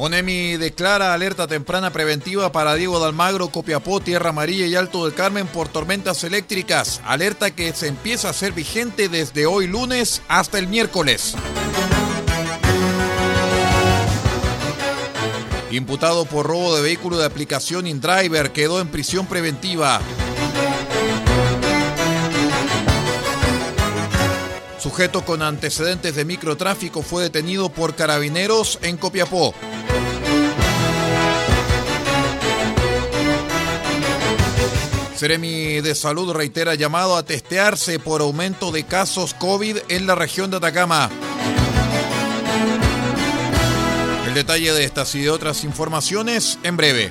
ONEMI declara alerta temprana preventiva para Diego de Almagro, Copiapó, Tierra Amarilla y Alto del Carmen por tormentas eléctricas. Alerta que se empieza a ser vigente desde hoy lunes hasta el miércoles. Imputado por robo de vehículo de aplicación InDriver quedó en prisión preventiva. Sujeto con antecedentes de microtráfico fue detenido por carabineros en Copiapó. Seremi de Salud reitera llamado a testearse por aumento de casos COVID en la región de Atacama. El detalle de estas y de otras informaciones en breve.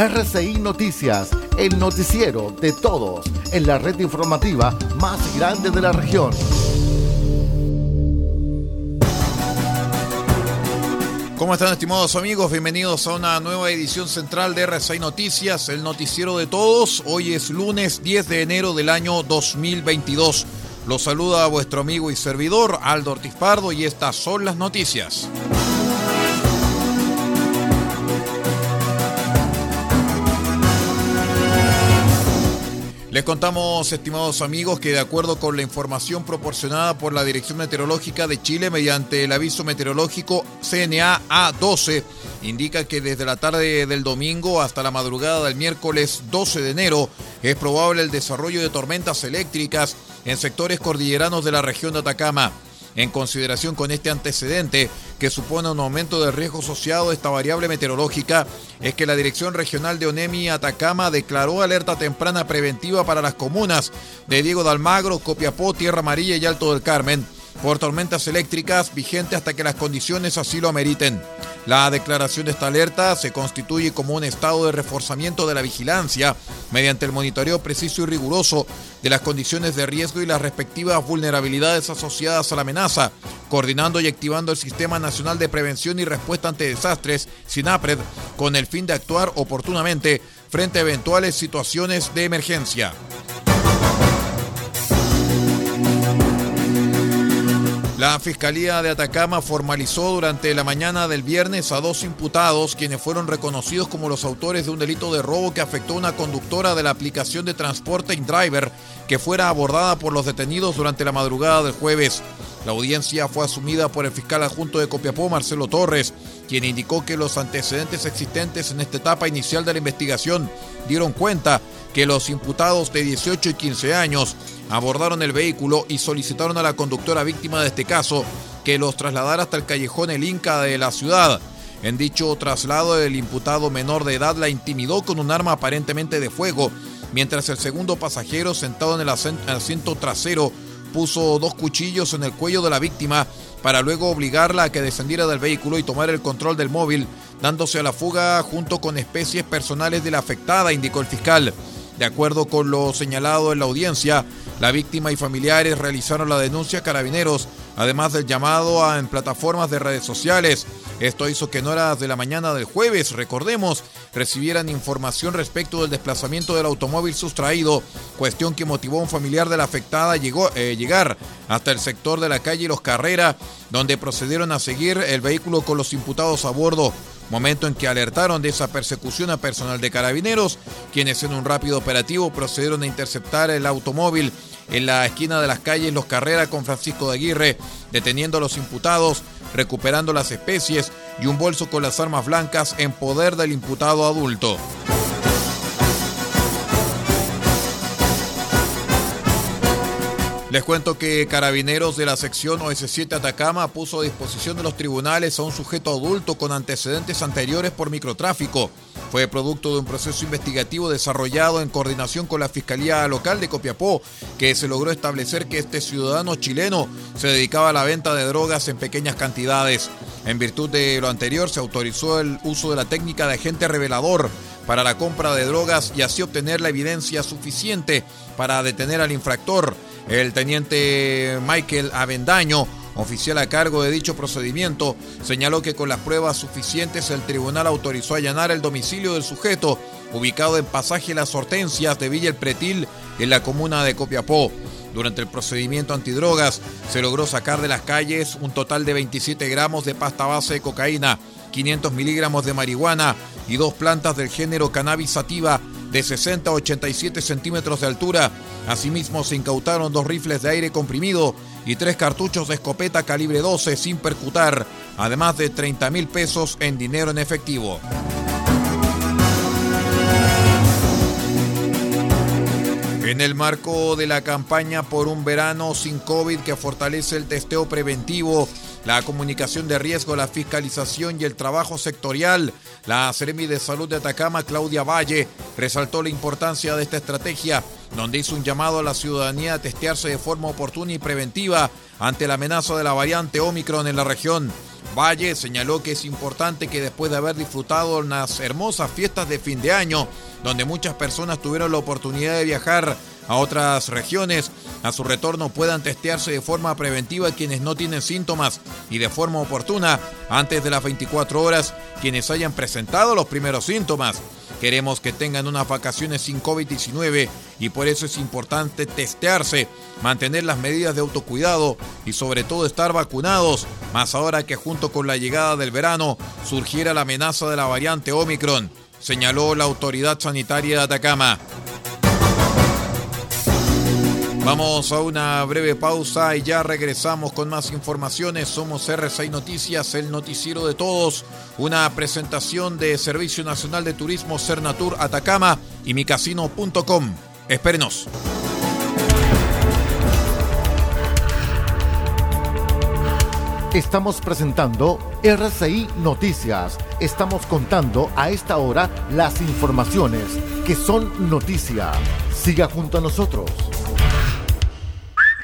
RCI Noticias, el noticiero de todos, en la red informativa más grande de la región. ¿Cómo están estimados amigos? Bienvenidos a una nueva edición central de RCI Noticias, el noticiero de todos. Hoy es lunes 10 de enero del año 2022. Los saluda vuestro amigo y servidor Aldo Ortiz Pardo y estas son las noticias. Les contamos, estimados amigos, que de acuerdo con la información proporcionada por la Dirección Meteorológica de Chile mediante el aviso meteorológico CNA A12, indica que desde la tarde del domingo hasta la madrugada del miércoles 12 de enero es probable el desarrollo de tormentas eléctricas en sectores cordilleranos de la región de Atacama. En consideración con este antecedente, que supone un aumento de riesgo asociado a esta variable meteorológica, es que la Dirección Regional de ONEMI Atacama declaró alerta temprana preventiva para las comunas de Diego de Almagro, Copiapó, Tierra Amarilla y Alto del Carmen por tormentas eléctricas vigente hasta que las condiciones así lo ameriten. La declaración de esta alerta se constituye como un estado de reforzamiento de la vigilancia mediante el monitoreo preciso y riguroso de las condiciones de riesgo y las respectivas vulnerabilidades asociadas a la amenaza, coordinando y activando el Sistema Nacional de Prevención y Respuesta ante Desastres, SINAPRED, con el fin de actuar oportunamente frente a eventuales situaciones de emergencia. La Fiscalía de Atacama formalizó durante la mañana del viernes a dos imputados quienes fueron reconocidos como los autores de un delito de robo que afectó a una conductora de la aplicación de transporte InDriver que fuera abordada por los detenidos durante la madrugada del jueves. La audiencia fue asumida por el fiscal adjunto de Copiapó, Marcelo Torres, quien indicó que los antecedentes existentes en esta etapa inicial de la investigación dieron cuenta que los imputados de 18 y 15 años abordaron el vehículo y solicitaron a la conductora víctima de este caso que los trasladara hasta el callejón El Inca de la ciudad. En dicho traslado, el imputado menor de edad la intimidó con un arma aparentemente de fuego, mientras el segundo pasajero, sentado en el asiento trasero, puso dos cuchillos en el cuello de la víctima para luego obligarla a que descendiera del vehículo y tomara el control del móvil, dándose a la fuga junto con especies personales de la afectada, indicó el fiscal. De acuerdo con lo señalado en la audiencia, la víctima y familiares realizaron la denuncia a carabineros, además del llamado a, en plataformas de redes sociales. Esto hizo que en horas de la mañana del jueves, recordemos, recibieran información respecto del desplazamiento del automóvil sustraído, cuestión que motivó a un familiar de la afectada a eh, llegar hasta el sector de la calle Los Carrera, donde procedieron a seguir el vehículo con los imputados a bordo momento en que alertaron de esa persecución a personal de carabineros, quienes en un rápido operativo procedieron a interceptar el automóvil en la esquina de las calles Los Carreras con Francisco de Aguirre, deteniendo a los imputados, recuperando las especies y un bolso con las armas blancas en poder del imputado adulto. Les cuento que Carabineros de la sección OS7 Atacama puso a disposición de los tribunales a un sujeto adulto con antecedentes anteriores por microtráfico. Fue producto de un proceso investigativo desarrollado en coordinación con la Fiscalía Local de Copiapó, que se logró establecer que este ciudadano chileno se dedicaba a la venta de drogas en pequeñas cantidades. En virtud de lo anterior, se autorizó el uso de la técnica de agente revelador para la compra de drogas y así obtener la evidencia suficiente para detener al infractor. El teniente Michael Avendaño, oficial a cargo de dicho procedimiento, señaló que con las pruebas suficientes el tribunal autorizó allanar el domicilio del sujeto, ubicado en pasaje Las Hortensias de Villa El Pretil, en la comuna de Copiapó. Durante el procedimiento antidrogas se logró sacar de las calles un total de 27 gramos de pasta base de cocaína, 500 miligramos de marihuana y dos plantas del género cannabis sativa de 60 a 87 centímetros de altura. Asimismo, se incautaron dos rifles de aire comprimido y tres cartuchos de escopeta calibre 12 sin percutar, además de 30 mil pesos en dinero en efectivo. En el marco de la campaña por un verano sin COVID que fortalece el testeo preventivo, la comunicación de riesgo, la fiscalización y el trabajo sectorial, la Seremi de Salud de Atacama, Claudia Valle, resaltó la importancia de esta estrategia, donde hizo un llamado a la ciudadanía a testearse de forma oportuna y preventiva ante la amenaza de la variante Omicron en la región. Valle señaló que es importante que después de haber disfrutado unas hermosas fiestas de fin de año, donde muchas personas tuvieron la oportunidad de viajar a otras regiones, a su retorno puedan testearse de forma preventiva quienes no tienen síntomas y de forma oportuna antes de las 24 horas quienes hayan presentado los primeros síntomas. Queremos que tengan unas vacaciones sin COVID-19 y por eso es importante testearse, mantener las medidas de autocuidado y sobre todo estar vacunados, más ahora que junto con la llegada del verano surgiera la amenaza de la variante Omicron señaló la autoridad sanitaria de Atacama. Vamos a una breve pausa y ya regresamos con más informaciones. Somos R6 Noticias, el noticiero de todos. Una presentación de Servicio Nacional de Turismo Cernatur Atacama y micasino.com. Espérenos. Estamos presentando RCI Noticias. Estamos contando a esta hora las informaciones que son noticia. Siga junto a nosotros.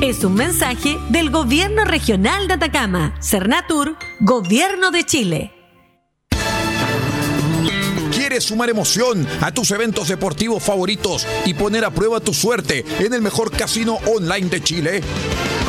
Es un mensaje del Gobierno Regional de Atacama, Cernat Gobierno de Chile. ¿Quieres sumar emoción a tus eventos deportivos favoritos y poner a prueba tu suerte en el mejor casino online de Chile?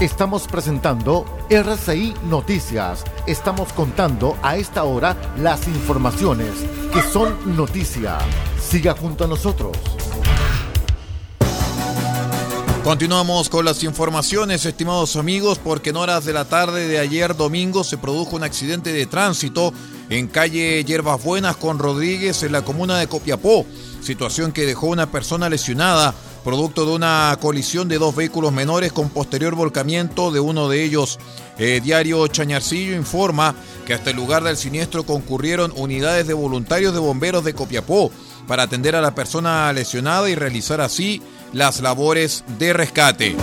Estamos presentando RCI Noticias. Estamos contando a esta hora las informaciones que son noticia. Siga junto a nosotros. Continuamos con las informaciones, estimados amigos, porque en horas de la tarde de ayer domingo se produjo un accidente de tránsito en calle Hierbas Buenas con Rodríguez en la comuna de Copiapó, situación que dejó una persona lesionada producto de una colisión de dos vehículos menores con posterior volcamiento de uno de ellos. Eh, Diario Chañarcillo informa que hasta el lugar del siniestro concurrieron unidades de voluntarios de bomberos de Copiapó para atender a la persona lesionada y realizar así las labores de rescate.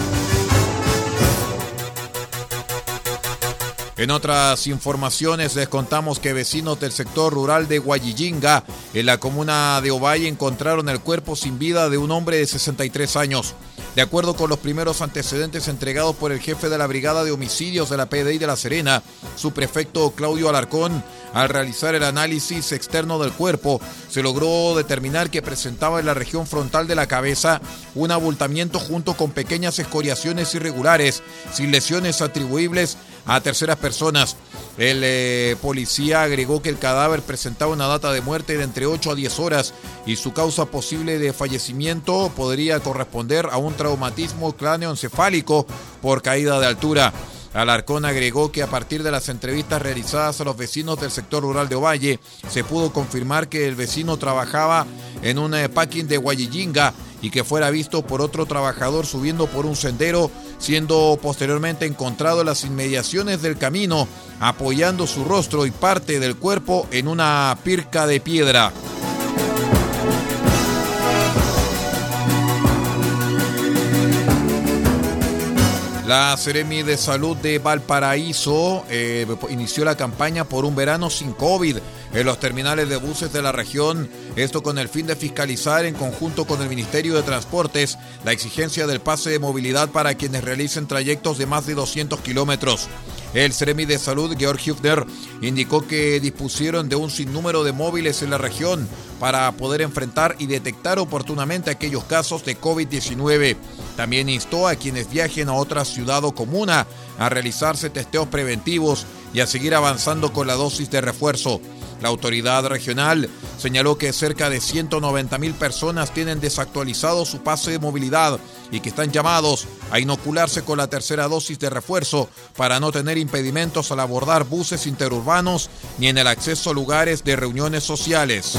En otras informaciones les contamos que vecinos del sector rural de Guayillinga, en la comuna de Ovalle, encontraron el cuerpo sin vida de un hombre de 63 años. De acuerdo con los primeros antecedentes entregados por el jefe de la Brigada de Homicidios de la PDI de La Serena, su prefecto Claudio Alarcón, al realizar el análisis externo del cuerpo, se logró determinar que presentaba en la región frontal de la cabeza un abultamiento junto con pequeñas escoriaciones irregulares, sin lesiones atribuibles a terceras personas. El eh, policía agregó que el cadáver presentaba una data de muerte de entre 8 a 10 horas y su causa posible de fallecimiento podría corresponder a un traumatismo cráneoencefálico por caída de altura. Alarcón agregó que a partir de las entrevistas realizadas a los vecinos del sector rural de Ovalle, se pudo confirmar que el vecino trabajaba en un eh, packing de Guayillinga y que fuera visto por otro trabajador subiendo por un sendero, siendo posteriormente encontrado en las inmediaciones del camino, apoyando su rostro y parte del cuerpo en una pirca de piedra. La Seremi de Salud de Valparaíso eh, inició la campaña por un verano sin COVID en los terminales de buses de la región, esto con el fin de fiscalizar en conjunto con el Ministerio de Transportes la exigencia del pase de movilidad para quienes realicen trayectos de más de 200 kilómetros. El Seremi de Salud, Georg Hüfner, indicó que dispusieron de un sinnúmero de móviles en la región para poder enfrentar y detectar oportunamente aquellos casos de COVID-19. También instó a quienes viajen a otra ciudad o comuna a realizarse testeos preventivos y a seguir avanzando con la dosis de refuerzo. La autoridad regional señaló que cerca de 190 mil personas tienen desactualizado su pase de movilidad y que están llamados a inocularse con la tercera dosis de refuerzo para no tener impedimentos al abordar buses interurbanos ni en el acceso a lugares de reuniones sociales.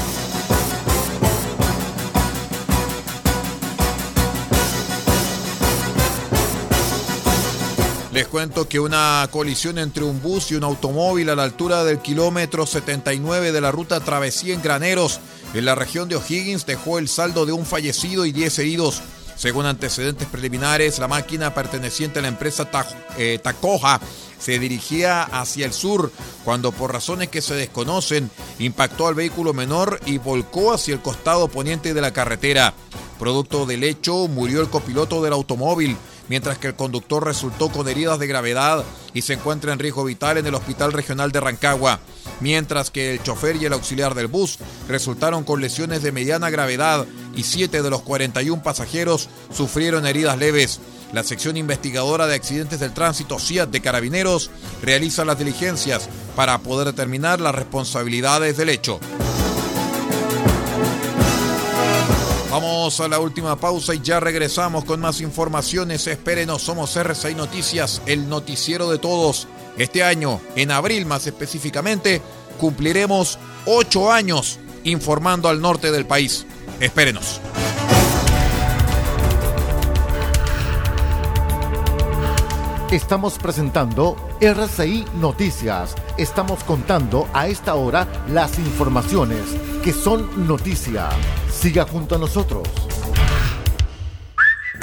Les cuento que una colisión entre un bus y un automóvil a la altura del kilómetro 79 de la ruta Travesía en Graneros, en la región de O'Higgins, dejó el saldo de un fallecido y 10 heridos. Según antecedentes preliminares, la máquina perteneciente a la empresa eh, Tacoja se dirigía hacia el sur cuando por razones que se desconocen impactó al vehículo menor y volcó hacia el costado poniente de la carretera. Producto del hecho, murió el copiloto del automóvil mientras que el conductor resultó con heridas de gravedad y se encuentra en riesgo vital en el Hospital Regional de Rancagua, mientras que el chofer y el auxiliar del bus resultaron con lesiones de mediana gravedad y siete de los 41 pasajeros sufrieron heridas leves. La sección investigadora de accidentes del tránsito CIAT de Carabineros realiza las diligencias para poder determinar las responsabilidades del hecho. Vamos a la última pausa y ya regresamos con más informaciones. Espérenos, somos RCI Noticias, el noticiero de todos. Este año, en abril más específicamente, cumpliremos ocho años informando al norte del país. Espérenos. Estamos presentando RCI Noticias estamos contando a esta hora las informaciones que son noticia. Siga junto a nosotros.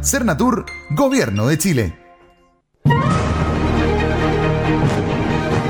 Cernatur, Gobierno de Chile.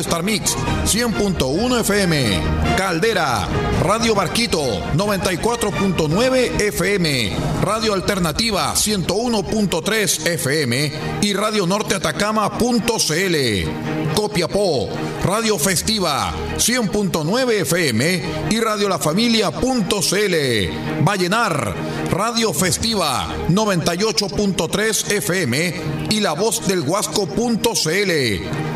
Star Mix 100.1 FM. Caldera, Radio Barquito 94.9 FM. Radio Alternativa 101.3 FM y Radio Norte Atacama.cl. Copiapó, Radio Festiva 100.9 FM y Radio La Familia.cl. Vallenar, Radio Festiva 98.3 FM y La Voz del Huasco.cl.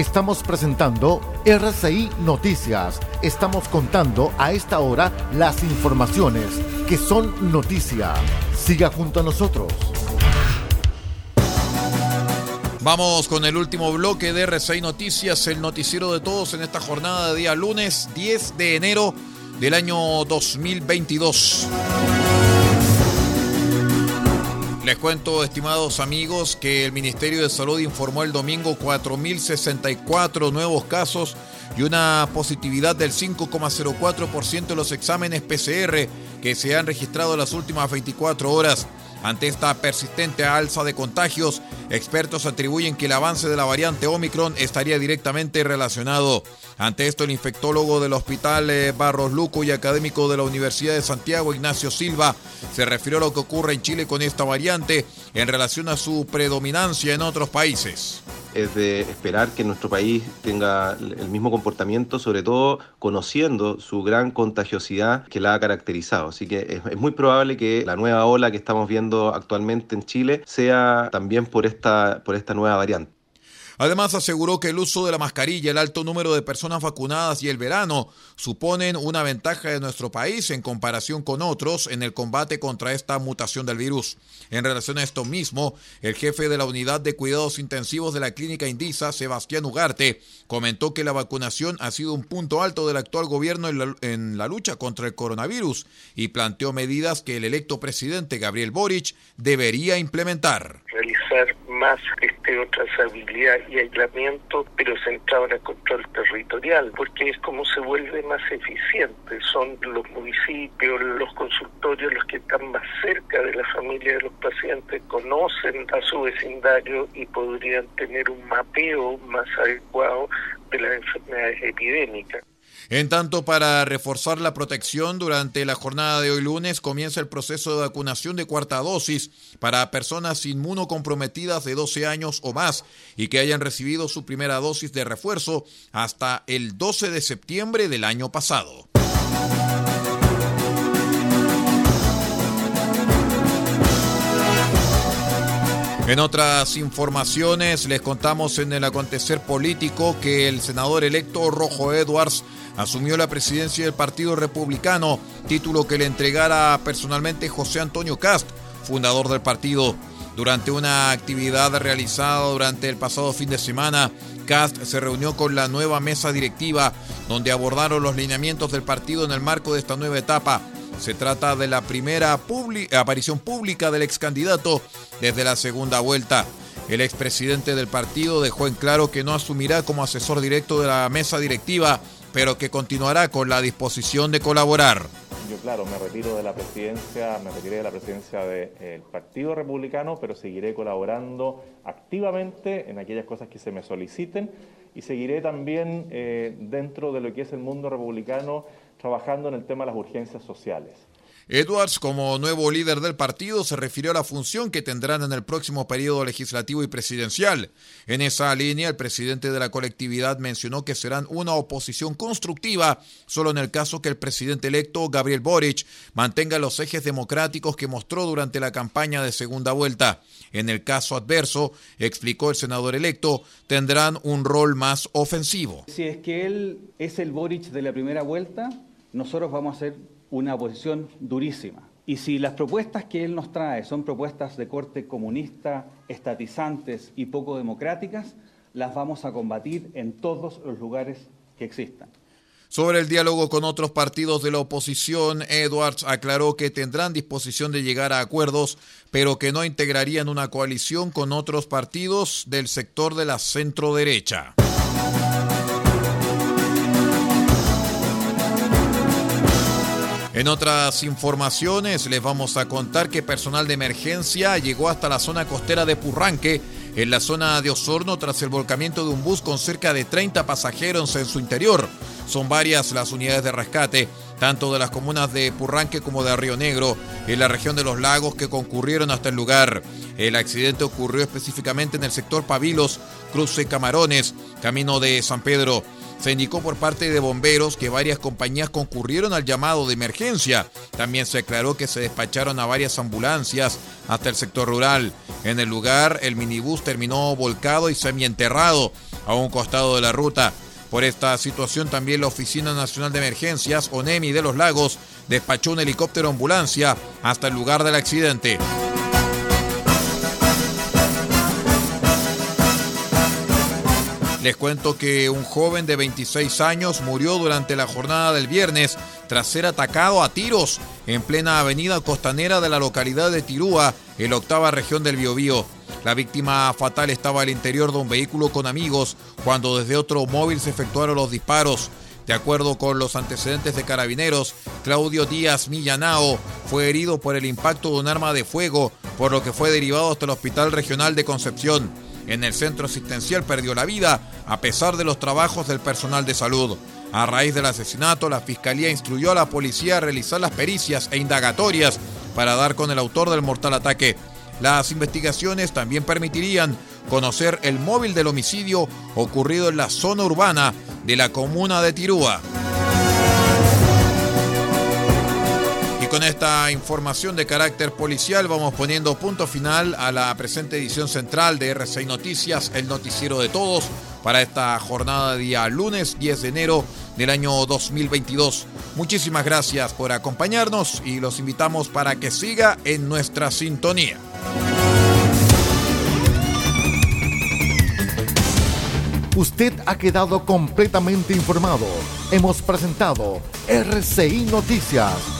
Estamos presentando RCI Noticias. Estamos contando a esta hora las informaciones que son noticia. Siga junto a nosotros. Vamos con el último bloque de RCI Noticias, el noticiero de todos en esta jornada de día lunes 10 de enero del año 2022. Les cuento, estimados amigos, que el Ministerio de Salud informó el domingo 4.064 nuevos casos y una positividad del 5,04% de los exámenes PCR que se han registrado en las últimas 24 horas. Ante esta persistente alza de contagios, expertos atribuyen que el avance de la variante Omicron estaría directamente relacionado. Ante esto, el infectólogo del Hospital eh, Barros Luco y académico de la Universidad de Santiago, Ignacio Silva, se refirió a lo que ocurre en Chile con esta variante en relación a su predominancia en otros países es de esperar que nuestro país tenga el mismo comportamiento, sobre todo conociendo su gran contagiosidad que la ha caracterizado. Así que es, muy probable que la nueva ola que estamos viendo actualmente en Chile sea también por esta, por esta nueva variante. Además, aseguró que el uso de la mascarilla, el alto número de personas vacunadas y el verano suponen una ventaja de nuestro país en comparación con otros en el combate contra esta mutación del virus. En relación a esto mismo, el jefe de la unidad de cuidados intensivos de la clínica Indisa, Sebastián Ugarte, comentó que la vacunación ha sido un punto alto del actual gobierno en la, en la lucha contra el coronavirus y planteó medidas que el electo presidente Gabriel Boric debería implementar. Más testeo, trazabilidad y aislamiento, pero centrado en el control territorial, porque es como se vuelve más eficiente. Son los municipios, los consultorios los que están más cerca de la familia de los pacientes, conocen a su vecindario y podrían tener un mapeo más adecuado de las enfermedades epidémicas. En tanto, para reforzar la protección durante la jornada de hoy lunes comienza el proceso de vacunación de cuarta dosis para personas inmunocomprometidas de 12 años o más y que hayan recibido su primera dosis de refuerzo hasta el 12 de septiembre del año pasado. En otras informaciones les contamos en el acontecer político que el senador electo Rojo Edwards asumió la presidencia del Partido Republicano, título que le entregara personalmente José Antonio Cast, fundador del partido. Durante una actividad realizada durante el pasado fin de semana, Cast se reunió con la nueva mesa directiva, donde abordaron los lineamientos del partido en el marco de esta nueva etapa. Se trata de la primera aparición pública del ex candidato desde la segunda vuelta. El expresidente del partido dejó en claro que no asumirá como asesor directo de la mesa directiva, pero que continuará con la disposición de colaborar. Yo, claro, me retiro de la presidencia, me retiré de la presidencia del Partido Republicano, pero seguiré colaborando activamente en aquellas cosas que se me soliciten y seguiré también eh, dentro de lo que es el mundo republicano trabajando en el tema de las urgencias sociales. Edwards, como nuevo líder del partido, se refirió a la función que tendrán en el próximo periodo legislativo y presidencial. En esa línea, el presidente de la colectividad mencionó que serán una oposición constructiva solo en el caso que el presidente electo, Gabriel Boric, mantenga los ejes democráticos que mostró durante la campaña de segunda vuelta. En el caso adverso, explicó el senador electo, tendrán un rol más ofensivo. Si es que él es el Boric de la primera vuelta, nosotros vamos a ser una oposición durísima. Y si las propuestas que él nos trae son propuestas de corte comunista, estatizantes y poco democráticas, las vamos a combatir en todos los lugares que existan. Sobre el diálogo con otros partidos de la oposición, Edwards aclaró que tendrán disposición de llegar a acuerdos, pero que no integrarían una coalición con otros partidos del sector de la centro derecha. En otras informaciones les vamos a contar que personal de emergencia llegó hasta la zona costera de Purranque, en la zona de Osorno, tras el volcamiento de un bus con cerca de 30 pasajeros en su interior. Son varias las unidades de rescate, tanto de las comunas de Purranque como de Río Negro, en la región de los lagos que concurrieron hasta el lugar. El accidente ocurrió específicamente en el sector Pavilos, Cruce Camarones, camino de San Pedro. Se indicó por parte de bomberos que varias compañías concurrieron al llamado de emergencia. También se aclaró que se despacharon a varias ambulancias hasta el sector rural. En el lugar, el minibús terminó volcado y semienterrado a un costado de la ruta. Por esta situación también la Oficina Nacional de Emergencias, ONEMI de los Lagos, despachó un helicóptero ambulancia hasta el lugar del accidente. Les cuento que un joven de 26 años murió durante la jornada del viernes tras ser atacado a tiros en plena avenida costanera de la localidad de Tirúa, en la octava región del Biobío. La víctima fatal estaba al interior de un vehículo con amigos cuando desde otro móvil se efectuaron los disparos. De acuerdo con los antecedentes de carabineros, Claudio Díaz Millanao fue herido por el impacto de un arma de fuego, por lo que fue derivado hasta el Hospital Regional de Concepción en el centro asistencial perdió la vida a pesar de los trabajos del personal de salud. A raíz del asesinato, la Fiscalía instruyó a la policía a realizar las pericias e indagatorias para dar con el autor del mortal ataque. Las investigaciones también permitirían conocer el móvil del homicidio ocurrido en la zona urbana de la comuna de Tirúa. Con esta información de carácter policial vamos poniendo punto final a la presente edición central de R6 Noticias, el noticiero de todos, para esta jornada de día lunes 10 de enero del año 2022. Muchísimas gracias por acompañarnos y los invitamos para que siga en nuestra sintonía. Usted ha quedado completamente informado. Hemos presentado RCI Noticias